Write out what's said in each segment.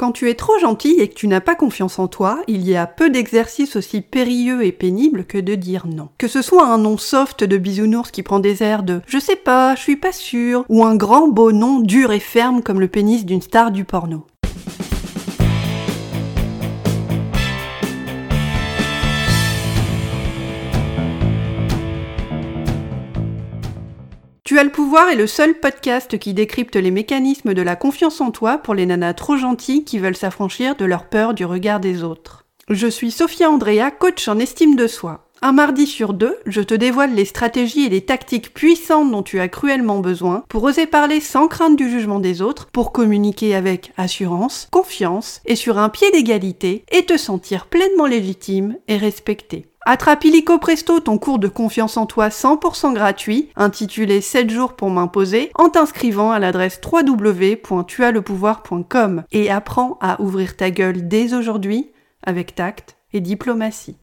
Quand tu es trop gentil et que tu n'as pas confiance en toi, il y a peu d'exercices aussi périlleux et pénibles que de dire non. Que ce soit un nom soft de bisounours qui prend des airs de je sais pas, je suis pas sûr, ou un grand beau nom dur et ferme comme le pénis d'une star du porno. Le pouvoir est le seul podcast qui décrypte les mécanismes de la confiance en toi pour les nanas trop gentilles qui veulent s'affranchir de leur peur du regard des autres. Je suis Sophia Andrea, coach en estime de soi. Un mardi sur deux, je te dévoile les stratégies et les tactiques puissantes dont tu as cruellement besoin pour oser parler sans crainte du jugement des autres, pour communiquer avec assurance, confiance et sur un pied d'égalité et te sentir pleinement légitime et respecté. Attrape illico presto ton cours de confiance en toi 100% gratuit, intitulé 7 jours pour m'imposer, en t'inscrivant à l'adresse www.tuaslepouvoir.com et apprends à ouvrir ta gueule dès aujourd'hui avec tact et diplomatie.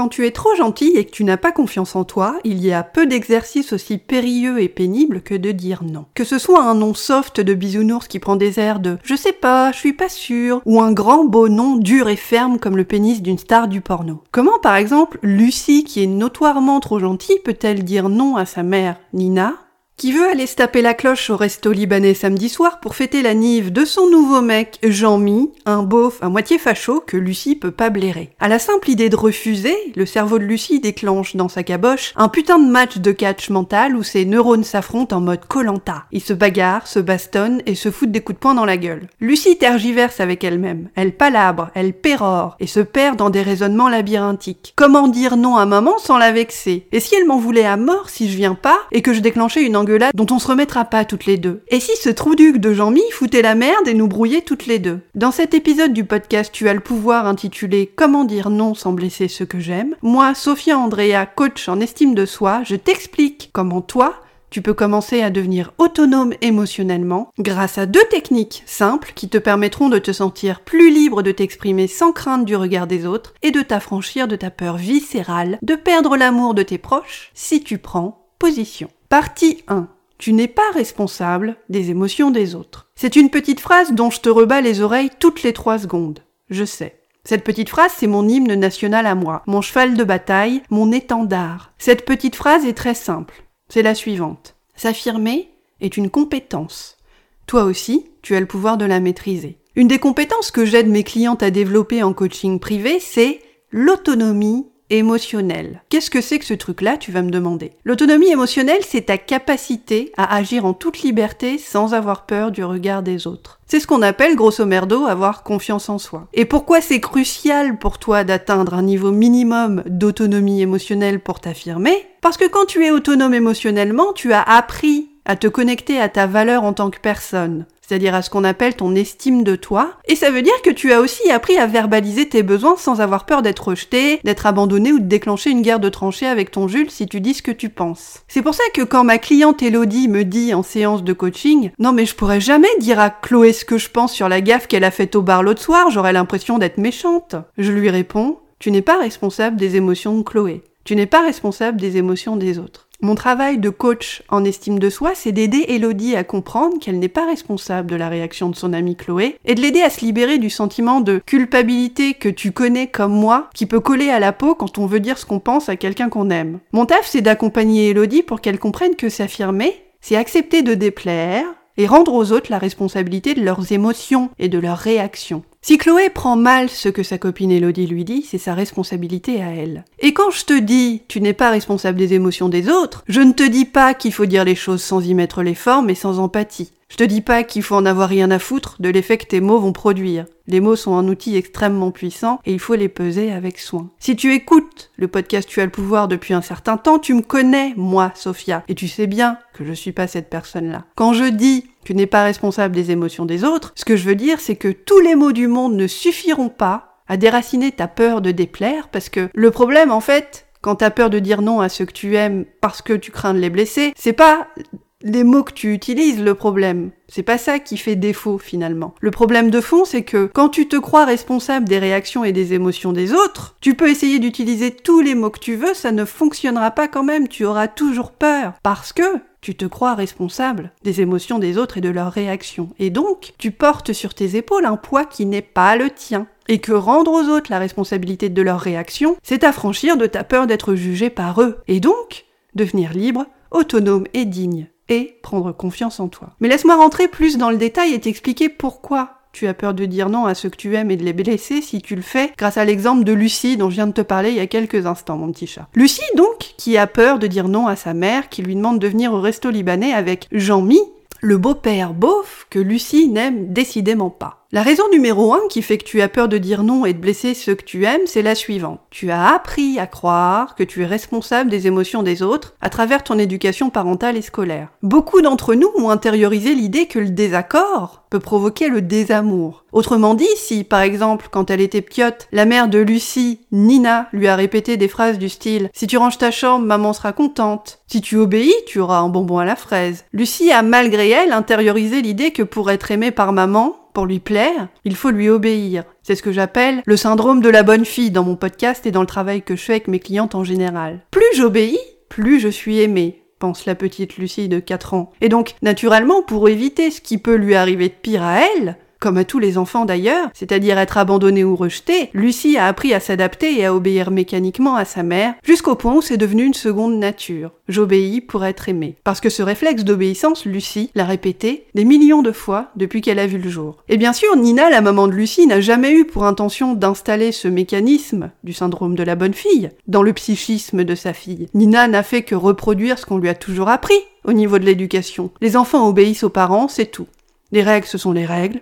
Quand tu es trop gentil et que tu n'as pas confiance en toi, il y a peu d'exercices aussi périlleux et pénibles que de dire non. Que ce soit un nom soft de bisounours qui prend des airs de je sais pas, je suis pas sûr, ou un grand beau nom dur et ferme comme le pénis d'une star du porno. Comment par exemple Lucie, qui est notoirement trop gentille, peut-elle dire non à sa mère Nina? Qui veut aller se taper la cloche au resto libanais samedi soir pour fêter la nive de son nouveau mec, Jean-Mi, un beauf à moitié facho que Lucie peut pas blairer. À la simple idée de refuser, le cerveau de Lucie déclenche dans sa caboche un putain de match de catch mental où ses neurones s'affrontent en mode colanta. Ils se bagarrent, se bastonnent et se foutent des coups de poing dans la gueule. Lucie tergiverse avec elle-même, elle palabre, elle pérore et se perd dans des raisonnements labyrinthiques. Comment dire non à maman sans la vexer? Et si elle m'en voulait à mort si je viens pas et que je déclenchais une dont on se remettra pas toutes les deux. Et si ce trou-duc de Jean-Mi foutait la merde et nous brouillait toutes les deux? Dans cet épisode du podcast Tu as le pouvoir intitulé Comment dire non sans blesser ceux que j'aime, moi, Sophia Andrea, coach en estime de soi, je t'explique comment toi, tu peux commencer à devenir autonome émotionnellement grâce à deux techniques simples qui te permettront de te sentir plus libre de t'exprimer sans crainte du regard des autres et de t'affranchir de ta peur viscérale de perdre l'amour de tes proches si tu prends position. Partie 1. Tu n'es pas responsable des émotions des autres. C'est une petite phrase dont je te rebats les oreilles toutes les trois secondes. Je sais. Cette petite phrase, c'est mon hymne national à moi, mon cheval de bataille, mon étendard. Cette petite phrase est très simple. C'est la suivante. S'affirmer est une compétence. Toi aussi, tu as le pouvoir de la maîtriser. Une des compétences que j'aide mes clientes à développer en coaching privé, c'est l'autonomie Qu'est-ce que c'est que ce truc-là, tu vas me demander? L'autonomie émotionnelle, c'est ta capacité à agir en toute liberté sans avoir peur du regard des autres. C'est ce qu'on appelle, grosso merdo, avoir confiance en soi. Et pourquoi c'est crucial pour toi d'atteindre un niveau minimum d'autonomie émotionnelle pour t'affirmer? Parce que quand tu es autonome émotionnellement, tu as appris à te connecter à ta valeur en tant que personne c'est-à-dire à ce qu'on appelle ton estime de toi. Et ça veut dire que tu as aussi appris à verbaliser tes besoins sans avoir peur d'être rejeté, d'être abandonné ou de déclencher une guerre de tranchées avec ton Jules si tu dis ce que tu penses. C'est pour ça que quand ma cliente Elodie me dit en séance de coaching, non mais je pourrais jamais dire à Chloé ce que je pense sur la gaffe qu'elle a faite au bar l'autre soir, j'aurais l'impression d'être méchante. Je lui réponds, tu n'es pas responsable des émotions de Chloé. Tu n'es pas responsable des émotions des autres. Mon travail de coach en estime de soi, c'est d'aider Elodie à comprendre qu'elle n'est pas responsable de la réaction de son amie Chloé et de l'aider à se libérer du sentiment de culpabilité que tu connais comme moi, qui peut coller à la peau quand on veut dire ce qu'on pense à quelqu'un qu'on aime. Mon taf, c'est d'accompagner Elodie pour qu'elle comprenne que s'affirmer, c'est accepter de déplaire et rendre aux autres la responsabilité de leurs émotions et de leurs réactions. Si Chloé prend mal ce que sa copine Elodie lui dit, c'est sa responsabilité à elle. Et quand je te dis tu n'es pas responsable des émotions des autres, je ne te dis pas qu'il faut dire les choses sans y mettre les formes et sans empathie. Je te dis pas qu'il faut en avoir rien à foutre de l'effet que tes mots vont produire. Les mots sont un outil extrêmement puissant et il faut les peser avec soin. Si tu écoutes le podcast Tu as le pouvoir depuis un certain temps, tu me connais, moi, Sophia, et tu sais bien que je suis pas cette personne-là. Quand je dis que tu n'es pas responsable des émotions des autres, ce que je veux dire, c'est que tous les mots du monde ne suffiront pas à déraciner ta peur de déplaire, parce que le problème, en fait, quand t'as peur de dire non à ceux que tu aimes parce que tu crains de les blesser, c'est pas les mots que tu utilises le problème. C'est pas ça qui fait défaut finalement. Le problème de fond, c'est que quand tu te crois responsable des réactions et des émotions des autres, tu peux essayer d'utiliser tous les mots que tu veux, ça ne fonctionnera pas quand même, tu auras toujours peur. Parce que tu te crois responsable des émotions des autres et de leurs réactions. Et donc, tu portes sur tes épaules un poids qui n'est pas le tien. Et que rendre aux autres la responsabilité de leurs réactions, c'est affranchir de ta peur d'être jugé par eux. Et donc, devenir libre, autonome et digne. Et prendre confiance en toi. Mais laisse-moi rentrer plus dans le détail et t'expliquer pourquoi tu as peur de dire non à ceux que tu aimes et de les blesser si tu le fais grâce à l'exemple de Lucie dont je viens de te parler il y a quelques instants, mon petit chat. Lucie, donc, qui a peur de dire non à sa mère qui lui demande de venir au resto libanais avec Jean-Mi, le beau-père beauf que Lucie n'aime décidément pas. La raison numéro un qui fait que tu as peur de dire non et de blesser ceux que tu aimes, c'est la suivante. Tu as appris à croire que tu es responsable des émotions des autres à travers ton éducation parentale et scolaire. Beaucoup d'entre nous ont intériorisé l'idée que le désaccord peut provoquer le désamour. Autrement dit, si par exemple, quand elle était piote, la mère de Lucie, Nina, lui a répété des phrases du style Si tu ranges ta chambre, maman sera contente. Si tu obéis, tu auras un bonbon à la fraise. Lucie a malgré elle intériorisé l'idée que pour être aimée par maman, pour lui plaire, il faut lui obéir. C'est ce que j'appelle le syndrome de la bonne fille dans mon podcast et dans le travail que je fais avec mes clientes en général. Plus j'obéis, plus je suis aimée pense la petite Lucie de 4 ans. Et donc, naturellement, pour éviter ce qui peut lui arriver de pire à elle, comme à tous les enfants d'ailleurs, c'est-à-dire être abandonnée ou rejetée, Lucie a appris à s'adapter et à obéir mécaniquement à sa mère, jusqu'au point où c'est devenu une seconde nature. J'obéis pour être aimée. Parce que ce réflexe d'obéissance, Lucie l'a répété des millions de fois depuis qu'elle a vu le jour. Et bien sûr, Nina, la maman de Lucie, n'a jamais eu pour intention d'installer ce mécanisme du syndrome de la bonne fille dans le psychisme de sa fille. Nina n'a fait que reproduire ce qu'on lui a toujours appris au niveau de l'éducation. Les enfants obéissent aux parents, c'est tout. Les règles, ce sont les règles,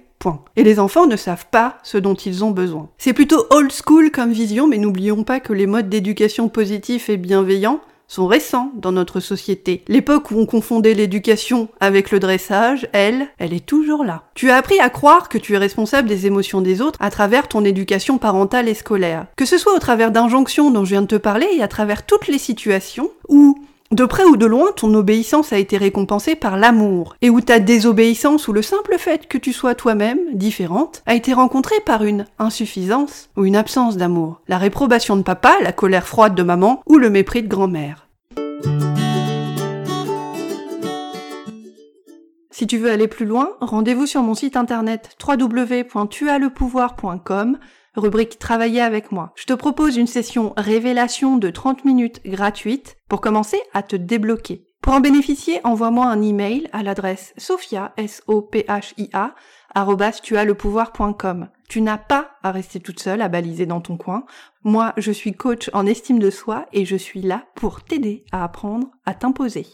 Et les enfants ne savent pas ce dont ils ont besoin. C'est plutôt old school comme vision, mais n'oublions pas que les modes d'éducation positifs et bienveillants sont récents dans notre société. L'époque où on confondait l'éducation avec le dressage, elle, elle est toujours là. Tu as appris à croire que tu es responsable des émotions des autres à travers ton éducation parentale et scolaire. Que ce soit au travers d'injonctions dont je viens de te parler et à travers toutes les situations où de près ou de loin, ton obéissance a été récompensée par l'amour, et où ta désobéissance ou le simple fait que tu sois toi-même, différente, a été rencontrée par une insuffisance ou une absence d'amour, la réprobation de papa, la colère froide de maman ou le mépris de grand-mère. Si tu veux aller plus loin, rendez-vous sur mon site internet www.tuaslepouvoir.com rubrique Travailler avec moi. Je te propose une session révélation de 30 minutes gratuite pour commencer à te débloquer. Pour en bénéficier, envoie-moi un email à l'adresse sophia, s o Tu n'as pas à rester toute seule à baliser dans ton coin. Moi, je suis coach en estime de soi et je suis là pour t'aider à apprendre à t'imposer.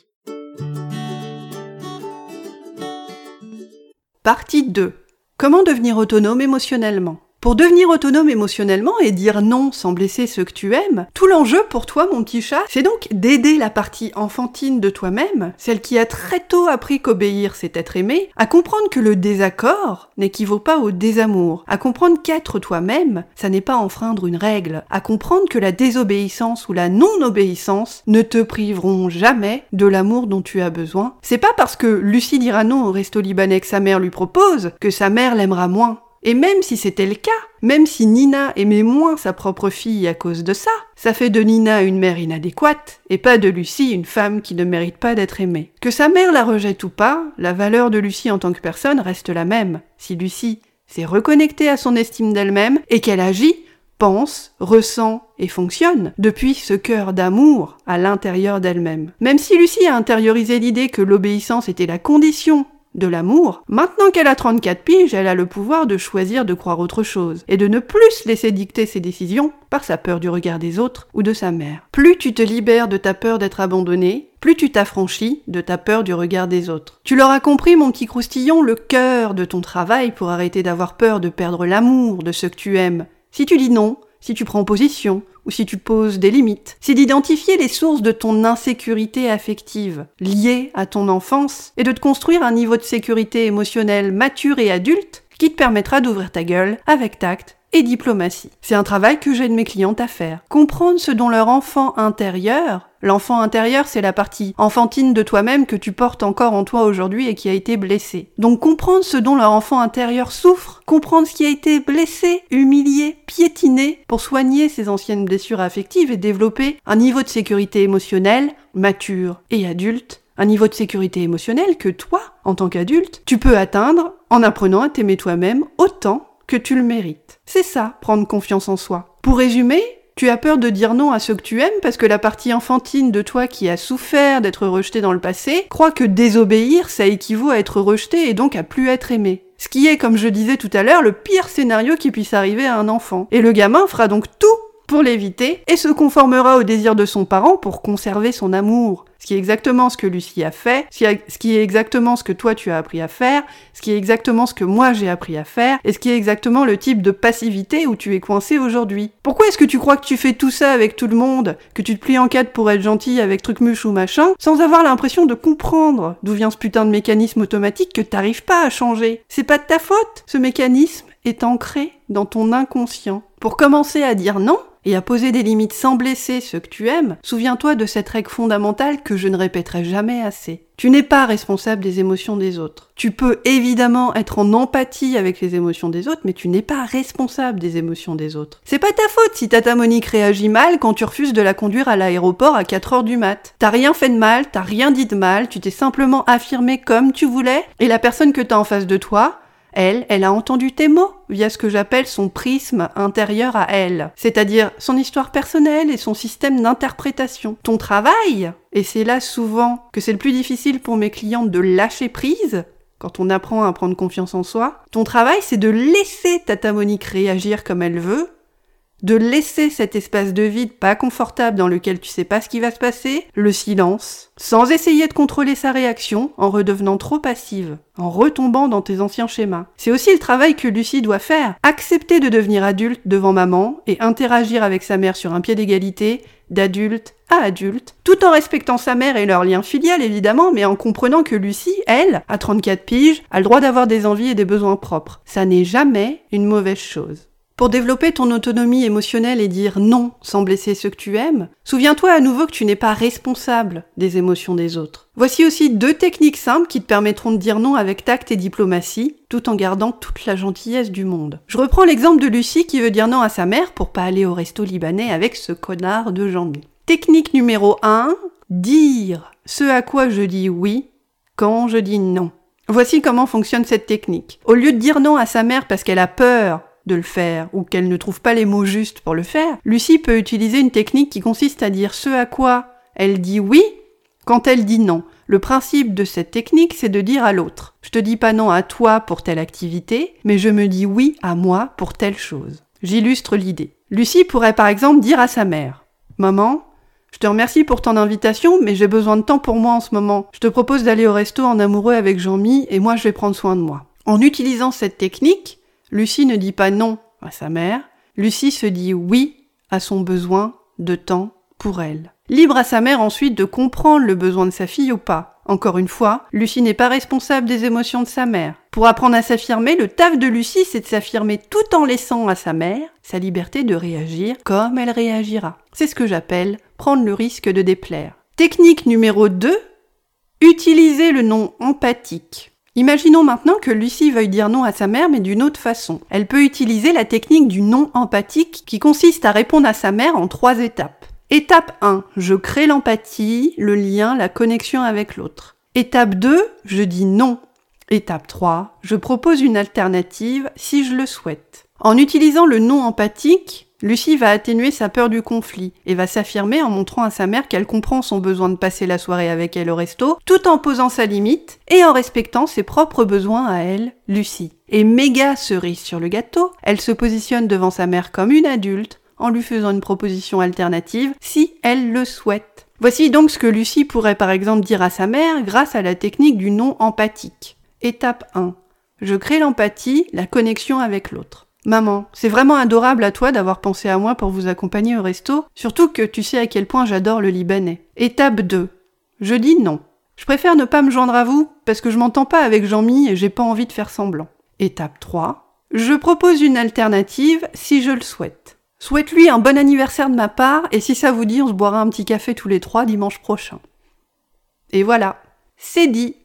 Partie 2. Comment devenir autonome émotionnellement? Pour devenir autonome émotionnellement et dire non sans blesser ceux que tu aimes, tout l'enjeu pour toi, mon petit chat, c'est donc d'aider la partie enfantine de toi-même, celle qui a très tôt appris qu'obéir c'est être aimé, à comprendre que le désaccord n'équivaut pas au désamour, à comprendre qu'être toi-même, ça n'est pas enfreindre une règle, à comprendre que la désobéissance ou la non-obéissance ne te priveront jamais de l'amour dont tu as besoin. C'est pas parce que Lucie dira non au resto libanais que sa mère lui propose que sa mère l'aimera moins. Et même si c'était le cas, même si Nina aimait moins sa propre fille à cause de ça, ça fait de Nina une mère inadéquate, et pas de Lucie une femme qui ne mérite pas d'être aimée. Que sa mère la rejette ou pas, la valeur de Lucie en tant que personne reste la même. Si Lucie s'est reconnectée à son estime d'elle-même et qu'elle agit, pense, ressent et fonctionne depuis ce cœur d'amour à l'intérieur d'elle-même. Même si Lucie a intériorisé l'idée que l'obéissance était la condition de l'amour, maintenant qu'elle a 34 piges, elle a le pouvoir de choisir de croire autre chose, et de ne plus se laisser dicter ses décisions par sa peur du regard des autres ou de sa mère. Plus tu te libères de ta peur d'être abandonné, plus tu t'affranchis de ta peur du regard des autres. Tu l'auras compris, mon petit croustillon, le cœur de ton travail pour arrêter d'avoir peur de perdre l'amour de ceux que tu aimes. Si tu dis non, si tu prends position, ou si tu poses des limites. C'est d'identifier les sources de ton insécurité affective liée à ton enfance et de te construire un niveau de sécurité émotionnelle mature et adulte qui te permettra d'ouvrir ta gueule avec tact et diplomatie. C'est un travail que j'aide mes clientes à faire. Comprendre ce dont leur enfant intérieur, l'enfant intérieur c'est la partie enfantine de toi-même que tu portes encore en toi aujourd'hui et qui a été blessée. Donc comprendre ce dont leur enfant intérieur souffre, comprendre ce qui a été blessé, humilié, piétiné pour soigner ses anciennes blessures affectives et développer un niveau de sécurité émotionnelle mature et adulte Un niveau de sécurité émotionnelle que toi, en tant qu'adulte, tu peux atteindre en apprenant à t'aimer toi-même autant que tu le mérites. C'est ça, prendre confiance en soi. Pour résumer, tu as peur de dire non à ceux que tu aimes parce que la partie enfantine de toi qui a souffert d'être rejetée dans le passé croit que désobéir, ça équivaut à être rejeté et donc à plus être aimé. Ce qui est, comme je disais tout à l'heure, le pire scénario qui puisse arriver à un enfant. Et le gamin fera donc tout l'éviter et se conformera au désir de son parent pour conserver son amour. Ce qui est exactement ce que Lucie a fait, ce qui est exactement ce que toi tu as appris à faire, ce qui est exactement ce que moi j'ai appris à faire, et ce qui est exactement le type de passivité où tu es coincé aujourd'hui. Pourquoi est-ce que tu crois que tu fais tout ça avec tout le monde, que tu te plies en quatre pour être gentil avec truc-muche ou machin, sans avoir l'impression de comprendre d'où vient ce putain de mécanisme automatique que t'arrives pas à changer? C'est pas de ta faute, ce mécanisme est ancré dans ton inconscient. Pour commencer à dire non, et à poser des limites sans blesser ceux que tu aimes, souviens-toi de cette règle fondamentale que je ne répéterai jamais assez. Tu n'es pas responsable des émotions des autres. Tu peux évidemment être en empathie avec les émotions des autres, mais tu n'es pas responsable des émotions des autres. C'est pas ta faute si Tata Monique réagit mal quand tu refuses de la conduire à l'aéroport à 4 heures du mat. T'as rien fait de mal, t'as rien dit de mal, tu t'es simplement affirmé comme tu voulais, et la personne que t'as en face de toi, elle, elle a entendu tes mots via ce que j'appelle son prisme intérieur à elle, c'est-à-dire son histoire personnelle et son système d'interprétation. Ton travail, et c'est là souvent que c'est le plus difficile pour mes clientes de lâcher prise, quand on apprend à prendre confiance en soi, ton travail c'est de laisser Tata Monique réagir comme elle veut, de laisser cet espace de vide pas confortable dans lequel tu sais pas ce qui va se passer, le silence, sans essayer de contrôler sa réaction en redevenant trop passive, en retombant dans tes anciens schémas. C'est aussi le travail que Lucie doit faire, accepter de devenir adulte devant maman et interagir avec sa mère sur un pied d'égalité, d'adulte à adulte, tout en respectant sa mère et leur lien filial évidemment, mais en comprenant que Lucie, elle, à 34 piges, a le droit d'avoir des envies et des besoins propres. Ça n'est jamais une mauvaise chose. Pour développer ton autonomie émotionnelle et dire non sans blesser ceux que tu aimes, souviens-toi à nouveau que tu n'es pas responsable des émotions des autres. Voici aussi deux techniques simples qui te permettront de dire non avec tact et diplomatie, tout en gardant toute la gentillesse du monde. Je reprends l'exemple de Lucie qui veut dire non à sa mère pour pas aller au resto libanais avec ce connard de Jean-Mi. Technique numéro 1, dire ce à quoi je dis oui quand je dis non. Voici comment fonctionne cette technique. Au lieu de dire non à sa mère parce qu'elle a peur de le faire ou qu'elle ne trouve pas les mots justes pour le faire, Lucie peut utiliser une technique qui consiste à dire ce à quoi elle dit oui quand elle dit non. Le principe de cette technique, c'est de dire à l'autre Je te dis pas non à toi pour telle activité, mais je me dis oui à moi pour telle chose. J'illustre l'idée. Lucie pourrait par exemple dire à sa mère Maman, je te remercie pour ton invitation, mais j'ai besoin de temps pour moi en ce moment. Je te propose d'aller au resto en amoureux avec Jean-Mi et moi je vais prendre soin de moi. En utilisant cette technique, Lucie ne dit pas non à sa mère, Lucie se dit oui à son besoin de temps pour elle. Libre à sa mère ensuite de comprendre le besoin de sa fille ou pas. Encore une fois, Lucie n'est pas responsable des émotions de sa mère. Pour apprendre à s'affirmer, le taf de Lucie, c'est de s'affirmer tout en laissant à sa mère sa liberté de réagir comme elle réagira. C'est ce que j'appelle prendre le risque de déplaire. Technique numéro 2, utiliser le nom empathique. Imaginons maintenant que Lucie veuille dire non à sa mère mais d'une autre façon. Elle peut utiliser la technique du non empathique qui consiste à répondre à sa mère en trois étapes. Étape 1, je crée l'empathie, le lien, la connexion avec l'autre. Étape 2, je dis non. Étape 3, je propose une alternative si je le souhaite. En utilisant le non empathique, Lucie va atténuer sa peur du conflit et va s'affirmer en montrant à sa mère qu'elle comprend son besoin de passer la soirée avec elle au resto, tout en posant sa limite et en respectant ses propres besoins à elle, Lucie. Et méga cerise sur le gâteau, elle se positionne devant sa mère comme une adulte en lui faisant une proposition alternative si elle le souhaite. Voici donc ce que Lucie pourrait par exemple dire à sa mère grâce à la technique du non empathique. Étape 1. Je crée l'empathie, la connexion avec l'autre. Maman, c'est vraiment adorable à toi d'avoir pensé à moi pour vous accompagner au resto, surtout que tu sais à quel point j'adore le Libanais. Étape 2. Je dis non. Je préfère ne pas me joindre à vous, parce que je m'entends pas avec Jean-Mi et j'ai pas envie de faire semblant. Étape 3. Je propose une alternative si je le souhaite. Souhaite-lui un bon anniversaire de ma part, et si ça vous dit, on se boira un petit café tous les trois dimanche prochain. Et voilà, c'est dit.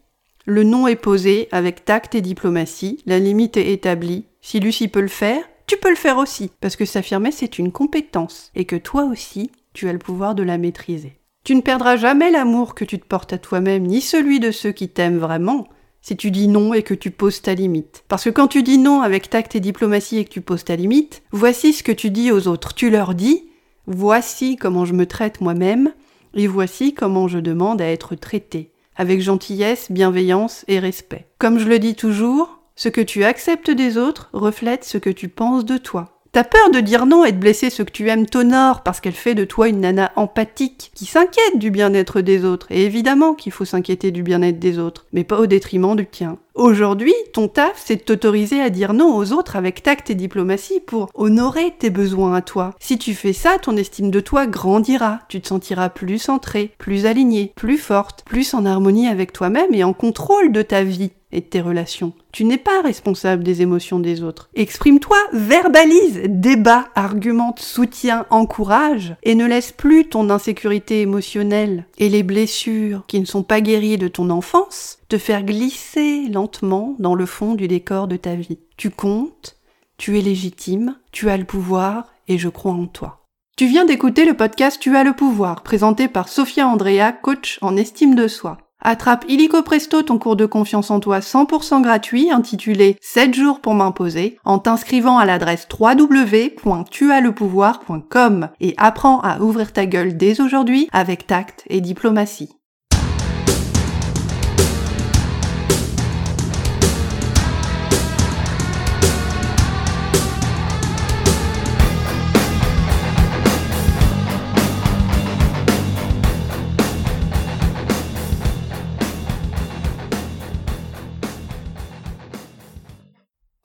Le nom est posé avec tact et diplomatie, la limite est établie, si Lucie peut le faire, tu peux le faire aussi, parce que s'affirmer c'est une compétence, et que toi aussi, tu as le pouvoir de la maîtriser. Tu ne perdras jamais l'amour que tu te portes à toi-même, ni celui de ceux qui t'aiment vraiment, si tu dis non et que tu poses ta limite. Parce que quand tu dis non avec tact et diplomatie et que tu poses ta limite, voici ce que tu dis aux autres. Tu leur dis, voici comment je me traite moi-même, et voici comment je demande à être traité, avec gentillesse, bienveillance et respect. Comme je le dis toujours, ce que tu acceptes des autres reflète ce que tu penses de toi. T'as peur de dire non et de blesser ceux que tu aimes t'honore parce qu'elle fait de toi une nana empathique qui s'inquiète du bien-être des autres. Et évidemment qu'il faut s'inquiéter du bien-être des autres, mais pas au détriment du tien. Aujourd'hui, ton taf, c'est de t'autoriser à dire non aux autres avec tact et diplomatie pour honorer tes besoins à toi. Si tu fais ça, ton estime de toi grandira. Tu te sentiras plus centré, plus aligné, plus forte, plus en harmonie avec toi-même et en contrôle de ta vie et de tes relations. Tu n'es pas responsable des émotions des autres. Exprime-toi, verbalise, débat, argumente, soutiens, encourage, et ne laisse plus ton insécurité émotionnelle et les blessures qui ne sont pas guéries de ton enfance te faire glisser lentement dans le fond du décor de ta vie. Tu comptes, tu es légitime, tu as le pouvoir, et je crois en toi. Tu viens d'écouter le podcast Tu as le pouvoir, présenté par Sophia Andrea, coach en estime de soi. Attrape illico presto ton cours de confiance en toi 100% gratuit intitulé 7 jours pour m'imposer en t'inscrivant à l'adresse www.tuaslepouvoir.com et apprends à ouvrir ta gueule dès aujourd'hui avec tact et diplomatie.